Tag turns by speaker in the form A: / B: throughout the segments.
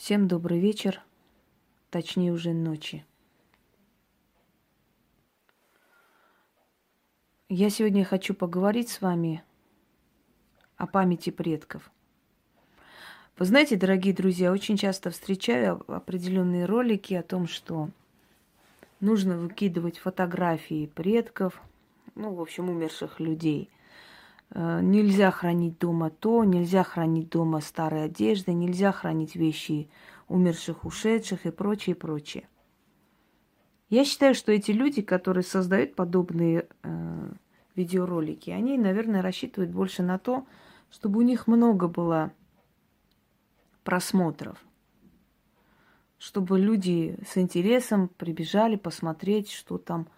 A: Всем добрый вечер, точнее уже ночи. Я сегодня хочу поговорить с вами о памяти предков. Вы знаете, дорогие друзья, очень часто встречаю определенные ролики о том, что нужно выкидывать фотографии предков, ну, в общем, умерших людей – нельзя хранить дома то, нельзя хранить дома старые одежды, нельзя хранить вещи умерших, ушедших и прочее, прочее. Я считаю, что эти люди, которые создают подобные э, видеоролики, они, наверное, рассчитывают больше на то, чтобы у них много было просмотров, чтобы люди с интересом прибежали посмотреть, что там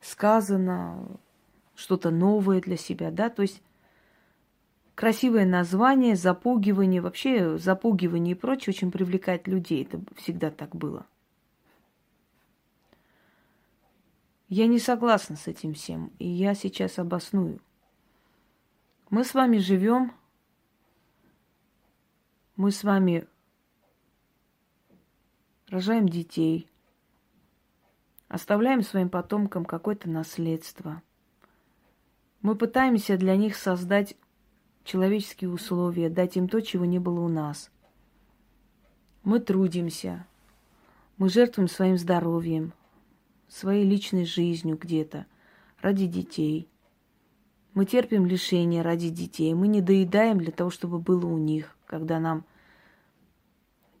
A: сказано, что-то новое для себя, да, то есть красивое название, запугивание, вообще запугивание и прочее очень привлекает людей. Это всегда так было. Я не согласна с этим всем, и я сейчас обосную. Мы с вами живем, мы с вами рожаем детей, оставляем своим потомкам какое-то наследство. Мы пытаемся для них создать человеческие условия, дать им то, чего не было у нас. Мы трудимся, мы жертвуем своим здоровьем, своей личной жизнью где-то ради детей. Мы терпим лишения ради детей. Мы не доедаем для того, чтобы было у них, когда нам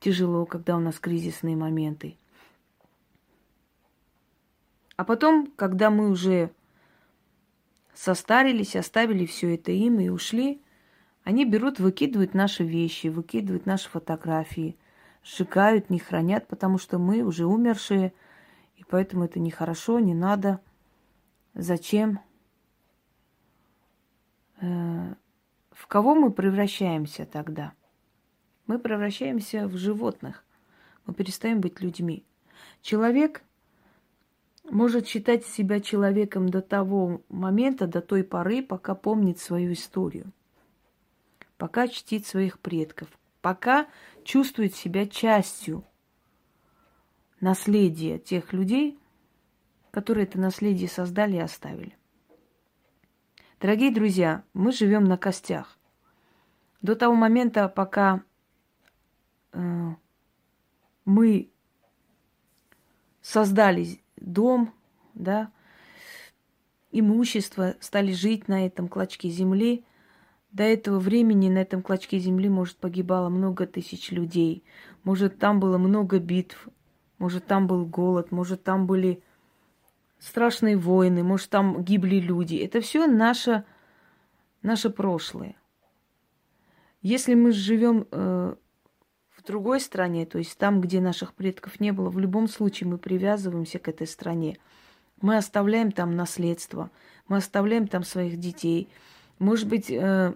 A: тяжело, когда у нас кризисные моменты. А потом, когда мы уже состарились, оставили все это им и ушли, они берут, выкидывают наши вещи, выкидывают наши фотографии, сжигают, не хранят, потому что мы уже умершие, и поэтому это нехорошо, не надо. Зачем? Э, в кого мы превращаемся тогда? Мы превращаемся в животных. Мы перестаем быть людьми. Человек может считать себя человеком до того момента, до той поры, пока помнит свою историю пока чтит своих предков, пока чувствует себя частью наследия тех людей, которые это наследие создали и оставили. Дорогие друзья, мы живем на костях. До того момента, пока э, мы создали дом, да, имущество, стали жить на этом клочке земли – до этого времени на этом клочке земли, может, погибало много тысяч людей. Может, там было много битв. Может, там был голод. Может, там были страшные войны. Может, там гибли люди. Это все наше, наше прошлое. Если мы живем э, в другой стране, то есть там, где наших предков не было, в любом случае мы привязываемся к этой стране. Мы оставляем там наследство, мы оставляем там своих детей. Может быть, э,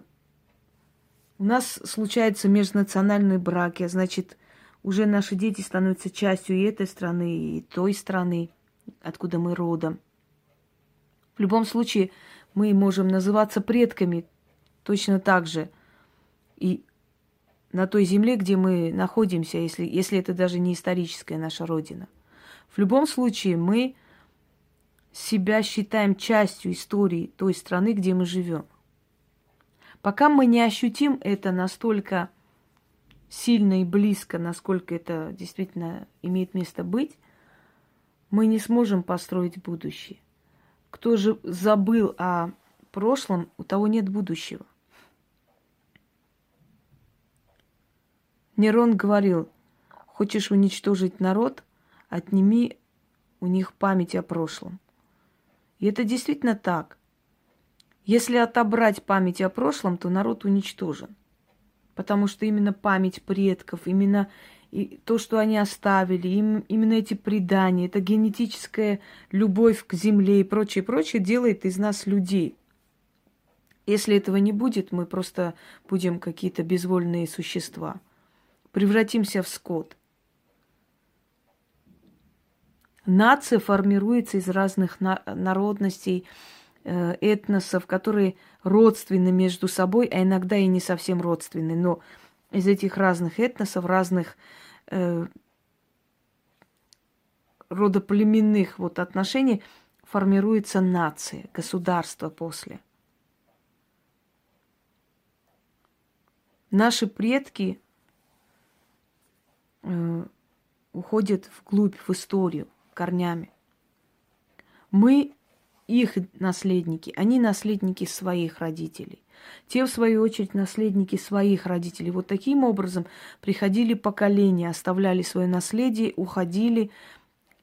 A: у нас случаются межнациональные браки, значит, уже наши дети становятся частью и этой страны, и той страны, откуда мы родом. В любом случае, мы можем называться предками точно так же. И на той земле, где мы находимся, если, если это даже не историческая наша родина. В любом случае, мы себя считаем частью истории той страны, где мы живем. Пока мы не ощутим это настолько сильно и близко, насколько это действительно имеет место быть, мы не сможем построить будущее. Кто же забыл о прошлом, у того нет будущего. Нерон говорил, хочешь уничтожить народ, отними у них память о прошлом. И это действительно так. Если отобрать память о прошлом, то народ уничтожен. Потому что именно память предков, именно и то, что они оставили, им, именно эти предания, это генетическая любовь к земле и прочее, прочее делает из нас людей. Если этого не будет, мы просто будем какие-то безвольные существа. Превратимся в скот. Нация формируется из разных народностей, Э, этносов, которые родственны между собой, а иногда и не совсем родственны, но из этих разных этносов, разных э, родоплеменных вот отношений формируется нация, государство после. Наши предки э, уходят вглубь, в историю, корнями. Мы их наследники, они наследники своих родителей. Те, в свою очередь, наследники своих родителей. Вот таким образом приходили поколения, оставляли свое наследие, уходили.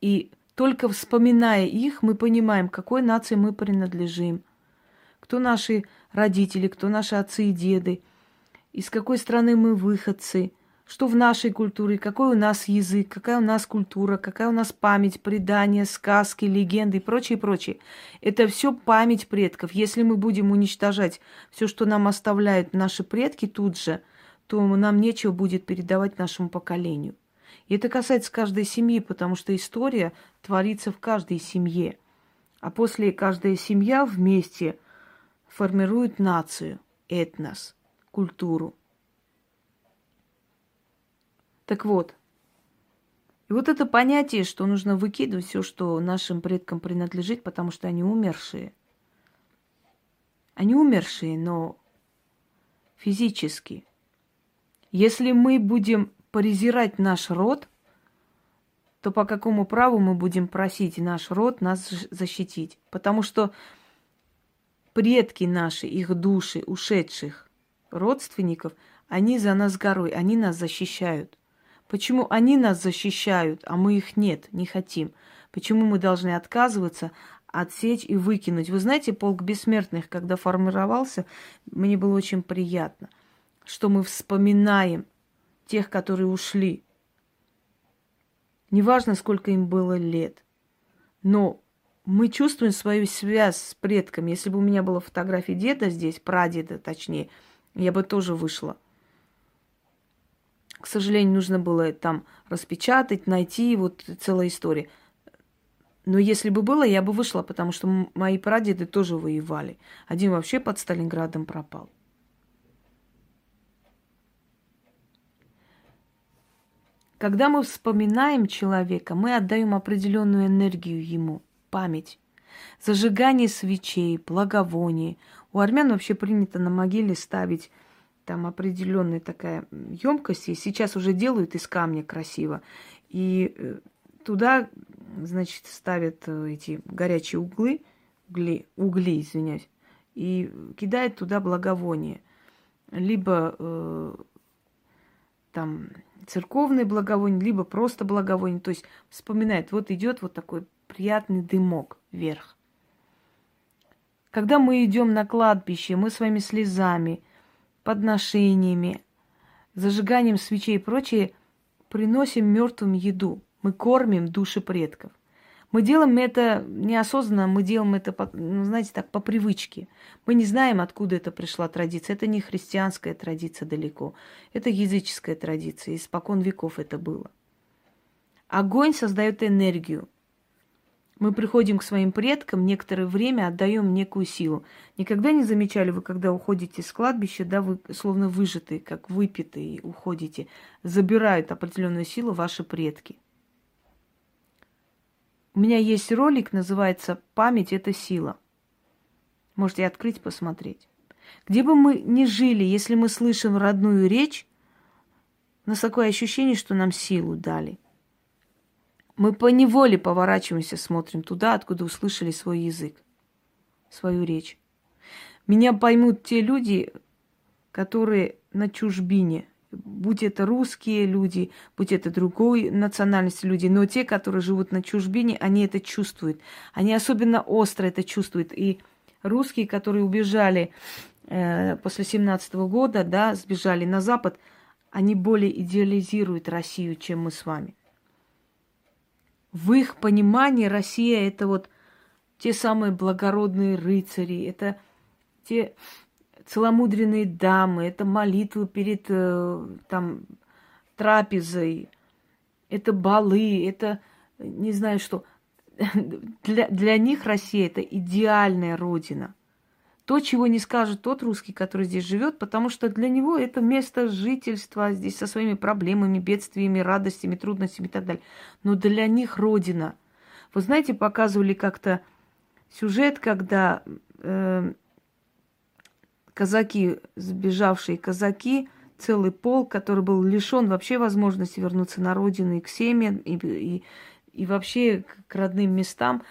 A: И только вспоминая их, мы понимаем, какой нации мы принадлежим. Кто наши родители, кто наши отцы и деды, из какой страны мы выходцы – что в нашей культуре, какой у нас язык, какая у нас культура, какая у нас память, предания, сказки, легенды и прочее, прочее. Это все память предков. Если мы будем уничтожать все, что нам оставляют наши предки тут же, то нам нечего будет передавать нашему поколению. И это касается каждой семьи, потому что история творится в каждой семье. А после каждая семья вместе формирует нацию, этнос, культуру. Так вот, и вот это понятие, что нужно выкидывать все, что нашим предкам принадлежит, потому что они умершие. Они умершие, но физически. Если мы будем презирать наш род, то по какому праву мы будем просить наш род нас защитить? Потому что предки наши, их души, ушедших родственников, они за нас горой, они нас защищают. Почему они нас защищают, а мы их нет, не хотим? Почему мы должны отказываться, отсечь и выкинуть? Вы знаете, полк бессмертных, когда формировался, мне было очень приятно, что мы вспоминаем тех, которые ушли. Неважно, сколько им было лет, но мы чувствуем свою связь с предками. Если бы у меня была фотография деда здесь, прадеда точнее, я бы тоже вышла – к сожалению, нужно было там распечатать, найти, вот целая история. Но если бы было, я бы вышла, потому что мои прадеды тоже воевали. Один вообще под Сталинградом пропал. Когда мы вспоминаем человека, мы отдаем определенную энергию ему, память. Зажигание свечей, благовоний. У армян вообще принято на могиле ставить там определенная такая емкость, и сейчас уже делают из камня красиво. И э, туда, значит, ставят э, эти горячие углы, угли, угли, извиняюсь, и кидают туда благовоние. Либо э, там церковное благовоние, либо просто благовоние. То есть вспоминает, вот идет вот такой приятный дымок вверх. Когда мы идем на кладбище, мы своими слезами, подношениями, зажиганием свечей и прочее приносим мертвым еду. Мы кормим души предков. Мы делаем это неосознанно, мы делаем это, ну, знаете, так, по привычке. Мы не знаем, откуда это пришла традиция. Это не христианская традиция далеко. Это языческая традиция. Испокон веков это было. Огонь создает энергию. Мы приходим к своим предкам, некоторое время отдаем некую силу. Никогда не замечали вы, когда уходите с кладбища, да, вы словно выжатые, как выпитые уходите, забирают определенную силу ваши предки. У меня есть ролик, называется «Память – это сила». Можете открыть, посмотреть. Где бы мы ни жили, если мы слышим родную речь, у нас такое ощущение, что нам силу дали – мы по неволе поворачиваемся, смотрим туда, откуда услышали свой язык, свою речь. Меня поймут те люди, которые на чужбине, будь это русские люди, будь это другой национальности люди, но те, которые живут на чужбине, они это чувствуют. Они особенно остро это чувствуют. И русские, которые убежали э, после 17 года, да, сбежали на Запад, они более идеализируют Россию, чем мы с вами в их понимании Россия это вот те самые благородные рыцари, это те целомудренные дамы, это молитвы перед э, там трапезой, это балы, это не знаю что. Для, для них Россия это идеальная родина. То, чего не скажет тот русский, который здесь живет, потому что для него это место жительства здесь со своими проблемами, бедствиями, радостями, трудностями и так далее. Но для них родина. Вы знаете, показывали как-то сюжет, когда э, казаки, сбежавшие казаки, целый полк, который был лишен вообще возможности вернуться на родину и к семьям, и, и, и вообще к родным местам.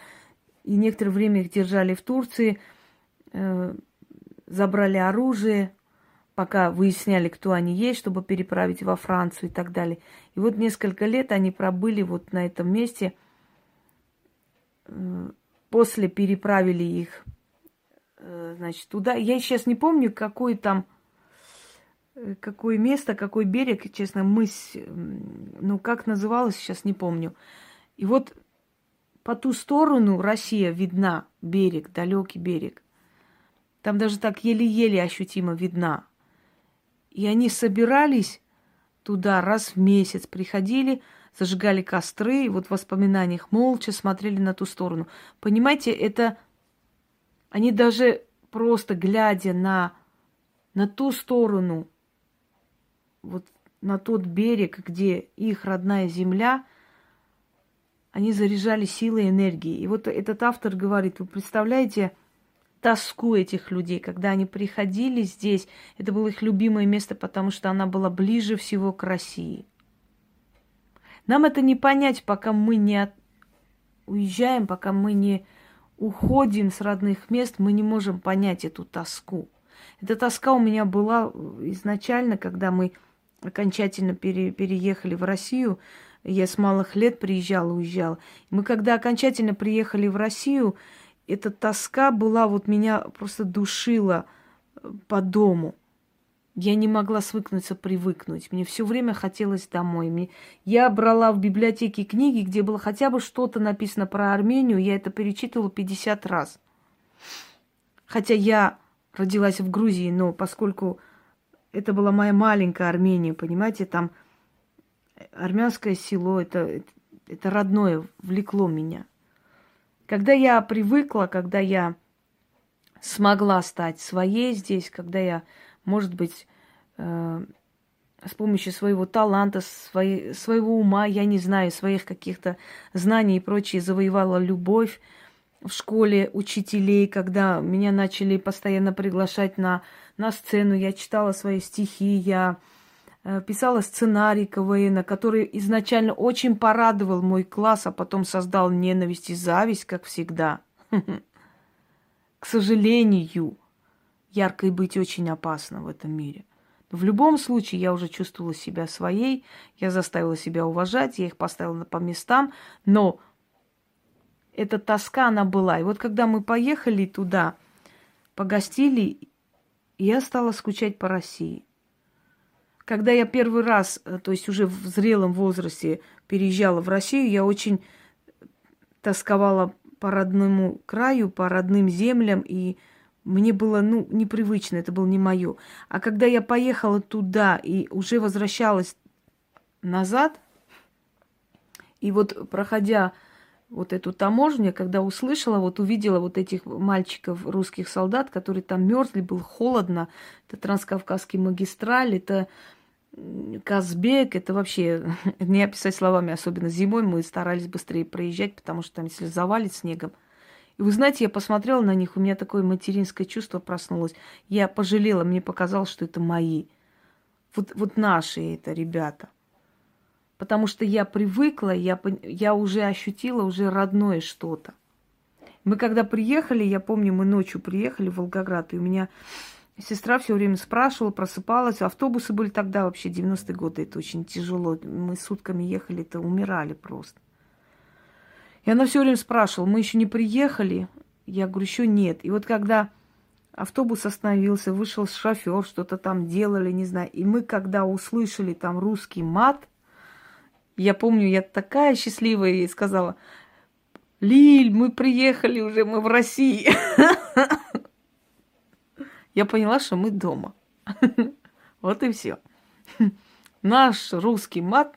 A: И некоторое время их держали в Турции, забрали оружие, пока выясняли, кто они есть, чтобы переправить во Францию и так далее. И вот несколько лет они пробыли вот на этом месте. Э, после переправили их, э, значит, туда. Я сейчас не помню, какой там Э, какое место, какой берег, честно, мыс, ну, как называлось, сейчас не помню. И вот по ту сторону Россия видна, берег, далекий берег. Там даже так еле-еле ощутимо видна. И они собирались туда раз в месяц, приходили, зажигали костры, и вот в воспоминаниях молча смотрели на ту сторону. Понимаете, это они даже просто глядя на, на ту сторону вот на тот берег, где их родная земля, они заряжали силой энергии. И вот этот автор говорит, вы представляете тоску этих людей, когда они приходили здесь, это было их любимое место, потому что она была ближе всего к России. Нам это не понять, пока мы не от... уезжаем, пока мы не уходим с родных мест, мы не можем понять эту тоску. Эта тоска у меня была изначально, когда мы окончательно пере, переехали в Россию. Я с малых лет приезжала, уезжала. Мы когда окончательно приехали в Россию, эта тоска была, вот меня просто душила э, по дому. Я не могла свыкнуться, привыкнуть. Мне все время хотелось домой. Мне... Я брала в библиотеке книги, где было хотя бы что-то написано про Армению. Я это перечитывала 50 раз. Хотя я родилась в Грузии, но поскольку это была моя маленькая Армения, понимаете, там армянское село, это, это родное, влекло меня. Когда я привыкла, когда я смогла стать своей здесь, когда я, может быть, э, с помощью своего таланта, своей, своего ума, я не знаю, своих каких-то знаний и прочее, завоевала любовь в школе учителей, когда меня начали постоянно приглашать на на сцену, я читала свои стихи, я писала сценарий КВН, который изначально очень порадовал мой класс, а потом создал ненависть и зависть, как всегда. К сожалению, яркой быть очень опасно в этом мире. Но в любом случае я уже чувствовала себя своей, я заставила себя уважать, я их поставила по местам, но эта тоска, она была. И вот когда мы поехали туда, погостили, я стала скучать по России. Когда я первый раз, э, то есть уже в зрелом возрасте переезжала в Россию, я очень тосковала по родному краю, по родным землям, и мне было, ну, непривычно, это было не мое. А когда я поехала туда и уже возвращалась назад, и вот проходя вот эту таможню, когда услышала, вот увидела вот этих мальчиков, русских солдат, которые там мерзли, было холодно. Это Транскавказский магистраль, это Казбек, это вообще не описать словами, особенно зимой мы старались быстрее проезжать, потому что там, если завалит снегом. И вы знаете, я посмотрела на них, у меня такое материнское чувство проснулось. Я пожалела, мне показалось, что это мои. Вот, вот наши это ребята потому что я привыкла, я, я уже ощутила уже родное что-то. Мы когда приехали, я помню, мы ночью приехали в Волгоград, и у меня сестра все время спрашивала, просыпалась. Автобусы были тогда вообще 90-е годы, это очень тяжело. Мы сутками ехали, это умирали просто. И она все время спрашивала, мы еще не приехали? Я говорю, еще нет. И вот когда автобус остановился, вышел шофер, что-то там делали, не знаю. И мы, когда услышали там русский мат – я помню, я такая счастливая ей сказала, Лиль, мы приехали уже, мы в России. Я поняла, что мы дома. Вот и все. Наш русский мат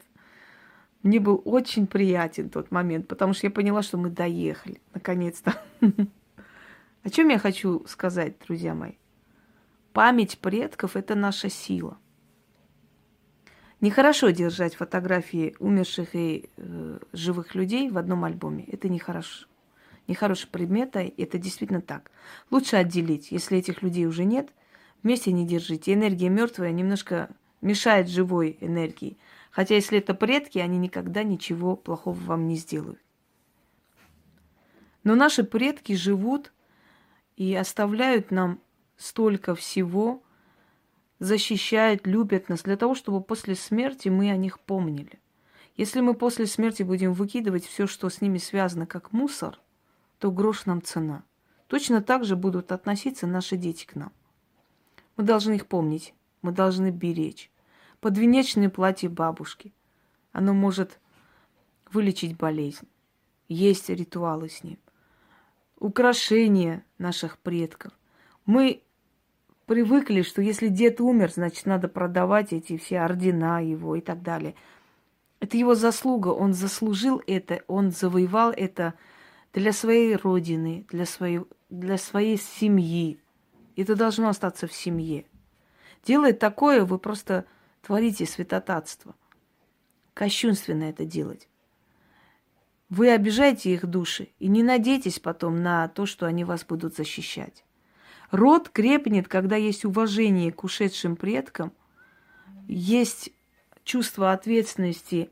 A: мне был очень приятен тот момент, потому что я поняла, что мы доехали, наконец-то. О чем я хочу сказать, друзья мои? Память предков – это наша сила. Нехорошо держать фотографии умерших и э, живых людей в одном альбоме. Это нехорошо. Нехороший предмет, а это действительно так. Лучше отделить. Если этих людей уже нет, вместе не держите. Энергия мертвая немножко мешает живой энергии. Хотя если это предки, они никогда ничего плохого вам не сделают. Но наши предки живут и оставляют нам столько всего, защищают, любят нас для того, чтобы после смерти мы о них помнили. Если мы после смерти будем выкидывать все, что с ними связано, как мусор, то грош нам цена. Точно так же будут относиться наши дети к нам. Мы должны их помнить, мы должны беречь. Подвенечное платье бабушки. Оно может вылечить болезнь. Есть ритуалы с ним украшения наших предков. Мы привыкли, что если дед умер, значит, надо продавать эти все ордена его и так далее. Это его заслуга, он заслужил это, он завоевал это для своей родины, для своей, для своей семьи. Это должно остаться в семье. Делая такое, вы просто творите святотатство. Кощунственно это делать. Вы обижаете их души и не надейтесь потом на то, что они вас будут защищать. Род крепнет, когда есть уважение к ушедшим предкам, есть чувство ответственности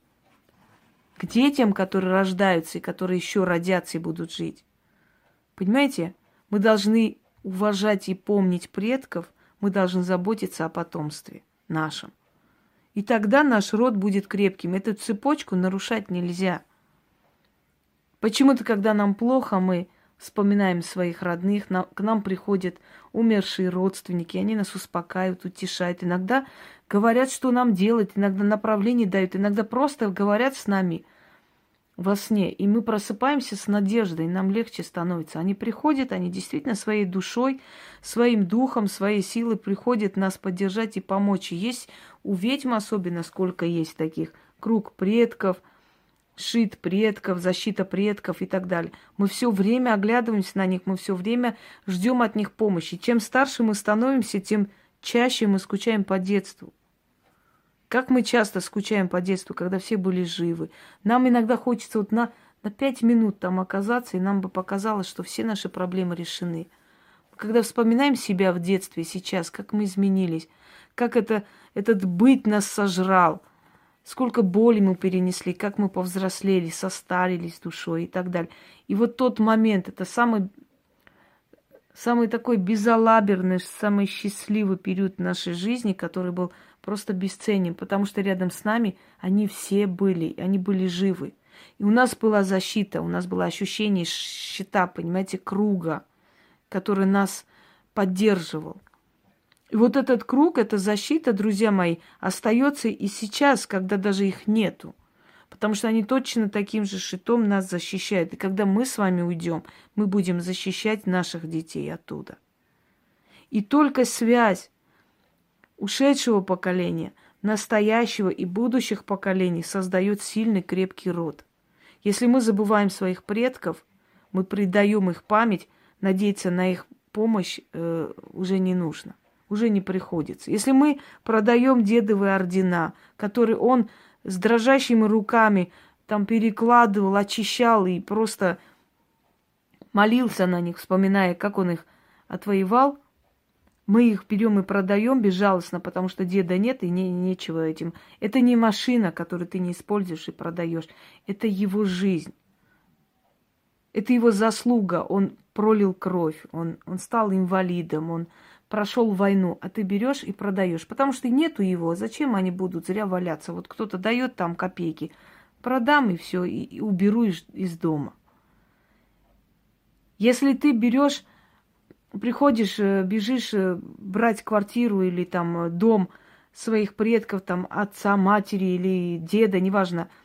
A: к детям, которые рождаются и которые еще родятся и будут жить. Понимаете? Мы должны уважать и помнить предков, мы должны заботиться о потомстве нашем. И тогда наш род будет крепким. Эту цепочку нарушать нельзя – Почему-то, когда нам плохо, мы вспоминаем своих родных, на, к нам приходят умершие родственники, они нас успокаивают, утешают. Иногда говорят, что нам делать, иногда направление дают, иногда просто говорят с нами во сне. И мы просыпаемся с надеждой, нам легче становится. Они приходят, они действительно своей душой, своим духом, своей силой приходят нас поддержать и помочь. Есть у ведьм особенно, сколько есть таких, круг предков – шит предков, защита предков и так далее. Мы все время оглядываемся на них, мы все время ждем от них помощи. Чем старше мы становимся, тем чаще мы скучаем по детству. Как мы часто скучаем по детству, когда все были живы. Нам иногда хочется вот на, на пять минут там оказаться, и нам бы показалось, что все наши проблемы решены. Когда вспоминаем себя в детстве сейчас, как мы изменились, как это, этот быт нас сожрал – сколько боли мы перенесли, как мы повзрослели, состарились душой и так далее. И вот тот момент, это самый, самый такой безалаберный, самый счастливый период нашей жизни, который был просто бесценен, потому что рядом с нами они все были, они были живы. И у нас была защита, у нас было ощущение щита, понимаете, круга, который нас поддерживал. И вот этот круг, эта защита, друзья мои, остается и сейчас, когда даже их нету. Потому что они точно таким же шитом нас защищают. И когда мы с вами уйдем, мы будем защищать наших детей оттуда. И только связь ушедшего поколения, настоящего и будущих поколений создает сильный крепкий род. Если мы забываем своих предков, мы предаем их память, надеяться на их помощь э, уже не нужно уже не приходится. Если мы продаем дедовые ордена, которые он с дрожащими руками там перекладывал, очищал и просто молился на них, вспоминая, как он их отвоевал, мы их берем и продаем безжалостно, потому что деда нет и не, нечего этим. Это не машина, которую ты не используешь и продаешь. Это его жизнь. Это его заслуга. Он пролил кровь, он, он стал инвалидом, он прошел войну, а ты берешь и продаешь. Потому что нету его, зачем они будут зря валяться? Вот кто-то дает там копейки, продам и все, и, и уберу из, из дома. Если ты берешь, приходишь, э, бежишь э, брать квартиру или там э, дом своих предков, там отца, матери или деда, неважно –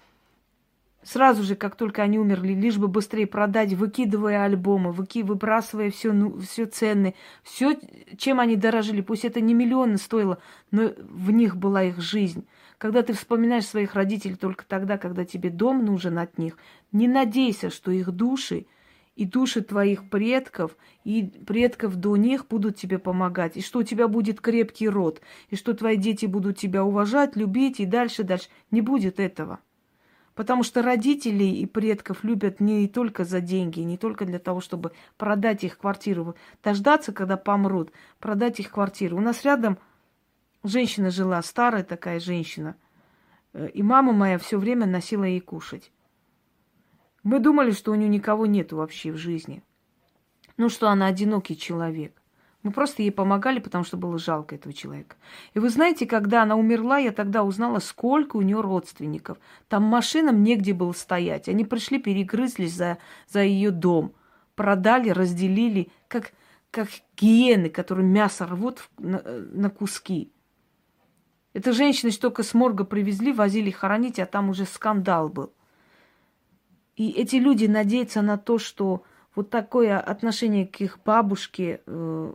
A: Сразу же, как только они умерли, лишь бы быстрее продать, выкидывая альбомы, выки, выбрасывая все, ну, все ценное, все, чем они дорожили. Пусть это не миллионы стоило, но в них была их жизнь. Когда ты вспоминаешь своих родителей только тогда, когда тебе дом нужен от них, не надейся, что их души и души твоих предков, и предков до них будут тебе помогать, и что у тебя будет крепкий род, и что твои дети будут тебя уважать, любить и дальше, дальше. Не будет этого. Потому что родителей и предков любят не только за деньги, не только для того, чтобы продать их квартиру, дождаться, когда помрут, продать их квартиру. У нас рядом женщина жила, старая такая женщина, э, и мама моя все время носила ей кушать. Мы думали, что у нее никого нет вообще в жизни. Ну, что она одинокий человек. Мы просто ей помогали, потому что было жалко этого человека. И вы знаете, когда она умерла, я тогда узнала, сколько у нее родственников. Там машинам негде было стоять. Они пришли, перегрызлись за, за ее дом. Продали, разделили, как, как гиены, которые мясо рвут на, на куски. Это женщины только с морга привезли, возили хоронить, а там уже скандал был. И эти люди надеются на то, что вот такое отношение к их бабушке э,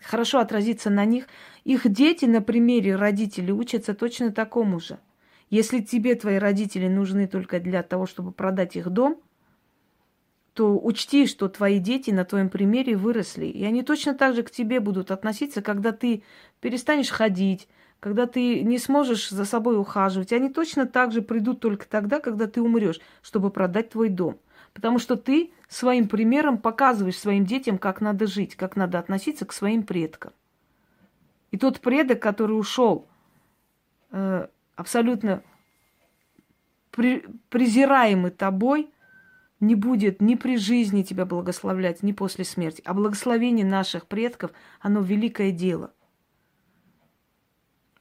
A: хорошо отразится на них. Их дети на примере родителей учатся точно такому же. Если тебе твои родители нужны только для того, чтобы продать их дом, то учти, что твои дети на твоем примере выросли. И они точно так же к тебе будут относиться, когда ты перестанешь ходить, когда ты не сможешь за собой ухаживать. Они точно так же придут только тогда, когда ты умрешь, чтобы продать твой дом. Потому что ты своим примером показываешь своим детям, как надо жить, как надо относиться к своим предкам. И тот предок, который ушел э, абсолютно при, презираемый тобой, не будет ни при жизни тебя благословлять, ни после смерти. А благословение наших предков, оно великое дело –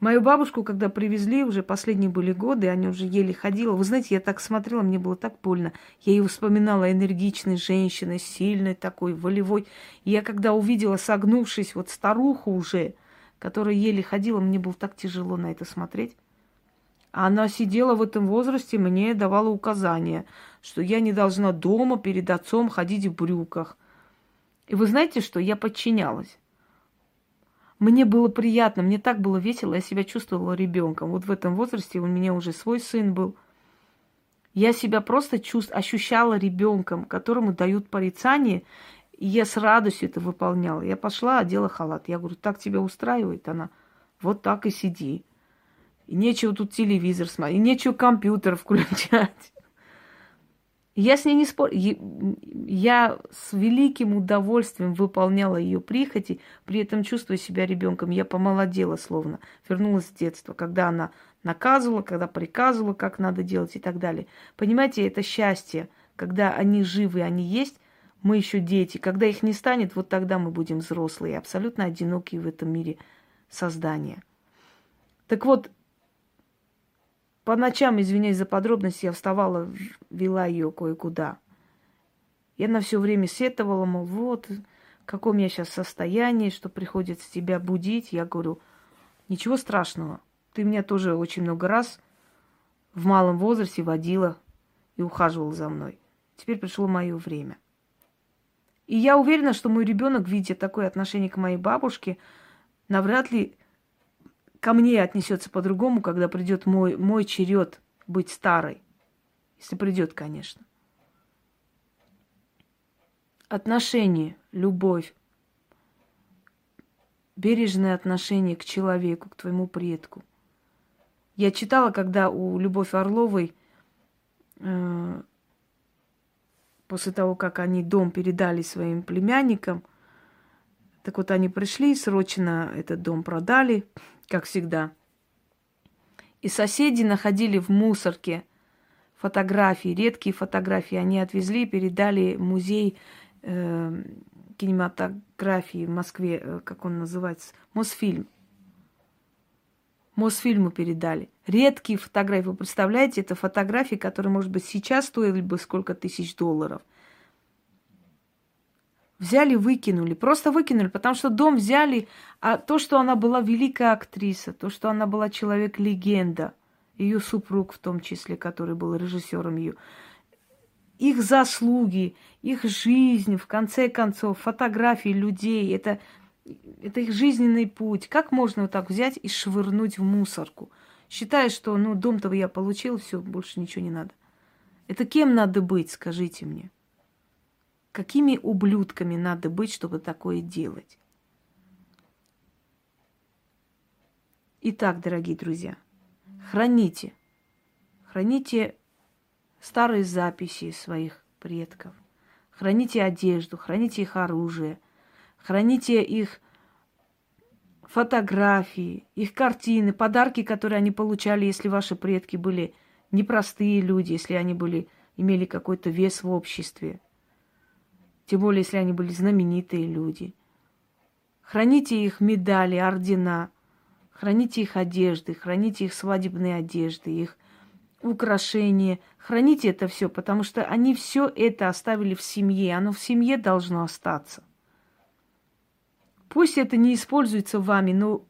A: Мою бабушку, когда привезли, уже последние были годы, они уже еле ходила. Вы знаете, я так смотрела, мне было так больно. Я ее вспоминала энергичной женщиной, сильной такой, волевой. И я когда увидела, согнувшись, вот старуху уже, которая еле ходила, мне было так тяжело на это смотреть. А она сидела в этом возрасте, мне давала указания, что я не должна дома перед отцом ходить в брюках. И вы знаете что? Я подчинялась. Мне было приятно, мне так было весело, я себя чувствовала ребенком. Вот в этом возрасте у меня уже свой сын был. Я себя просто чувств... ощущала ребенком, которому дают порицание, и я с радостью это выполняла. Я пошла, одела халат. Я говорю, так тебя устраивает? Она, вот так и сиди. И нечего тут телевизор смотреть, и нечего компьютер включать. Я с ней не спорю. Я с великим удовольствием выполняла ее прихоти, при этом чувствуя себя ребенком. Я помолодела словно, вернулась в детство, когда она наказывала, когда приказывала, как надо делать и так далее. Понимаете, это счастье, когда они живы, они есть, мы еще дети. Когда их не станет, вот тогда мы будем взрослые, абсолютно одинокие в этом мире создания. Так вот, по ночам, извиняюсь за подробности, я вставала, вела ее кое-куда. И она все время сетовала, мол, вот, в каком я сейчас состоянии, что приходится тебя будить. Я говорю, ничего страшного. Ты меня тоже очень много раз в малом возрасте водила и ухаживала за мной. Теперь пришло мое время. И я уверена, что мой ребенок, видя такое отношение к моей бабушке, навряд ли ко мне отнесется по-другому, когда придет мой, мой черед быть старой. Если придет, конечно. Отношение, любовь, бережное отношение к человеку, к твоему предку. Я читала, когда у Любовь Орловой э, после того, как они дом передали своим племянникам, так вот они пришли, срочно этот дом продали, как всегда. И соседи находили в мусорке фотографии, редкие фотографии. Они отвезли, передали в музей э, кинематографии в Москве, э, как он называется, Мосфильм. Мосфильму передали. Редкие фотографии. Вы представляете, это фотографии, которые, может быть, сейчас стоили бы сколько тысяч долларов – Взяли, выкинули. Просто выкинули, потому что дом взяли, а то, что она была великая актриса, то, что она была человек-легенда, ее супруг в том числе, который был режиссером ее, их заслуги, их жизнь, в конце концов, фотографии людей, это, это их жизненный путь. Как можно вот так взять и швырнуть в мусорку? Считая, что ну дом-то я получил, все, больше ничего не надо. Это кем надо быть, скажите мне? Какими ублюдками надо быть, чтобы такое делать? Итак, дорогие друзья, храните, храните старые записи своих предков, храните одежду, храните их оружие, храните их фотографии, их картины, подарки, которые они получали, если ваши предки были непростые люди, если они были, имели какой-то вес в обществе. Тем более, если они были знаменитые люди. Храните их медали, ордена, храните их одежды, храните их свадебные одежды, их украшения. Храните это все, потому что они все это оставили в семье. Оно в семье должно остаться. Пусть это не используется вами, но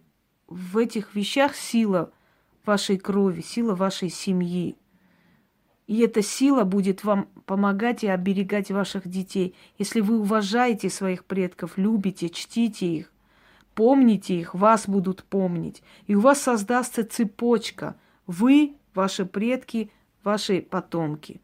A: в этих вещах сила вашей крови, сила вашей семьи. И эта сила будет вам помогать и оберегать ваших детей. Если вы уважаете своих предков, любите, чтите их, помните их, вас будут помнить. И у вас создастся цепочка. Вы, ваши предки, ваши потомки.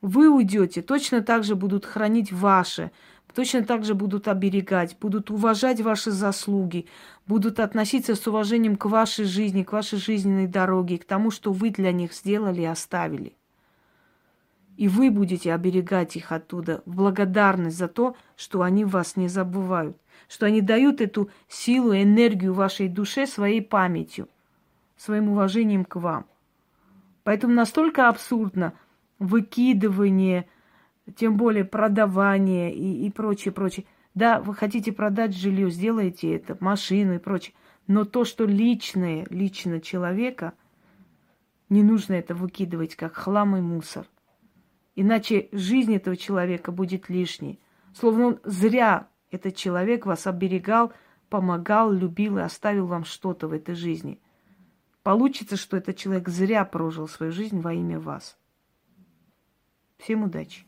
A: Вы уйдете, точно так же будут хранить ваши точно так же будут оберегать, будут уважать ваши заслуги, будут относиться с уважением к вашей жизни, к вашей жизненной дороге, к тому, что вы для них сделали и оставили. И вы будете оберегать их оттуда в благодарность за то, что они вас не забывают, что они дают эту силу, энергию вашей душе своей памятью, своим уважением к вам. Поэтому настолько абсурдно выкидывание – тем более продавание и, и прочее, прочее. Да, вы хотите продать жилье, сделайте это, машину и прочее. Но то, что личное, лично человека, не нужно это выкидывать как хлам и мусор. Иначе жизнь этого человека будет лишней. Словно он зря этот человек вас оберегал, помогал, любил и оставил вам что-то в этой жизни. Получится, что этот человек зря прожил свою жизнь во имя вас. Всем удачи!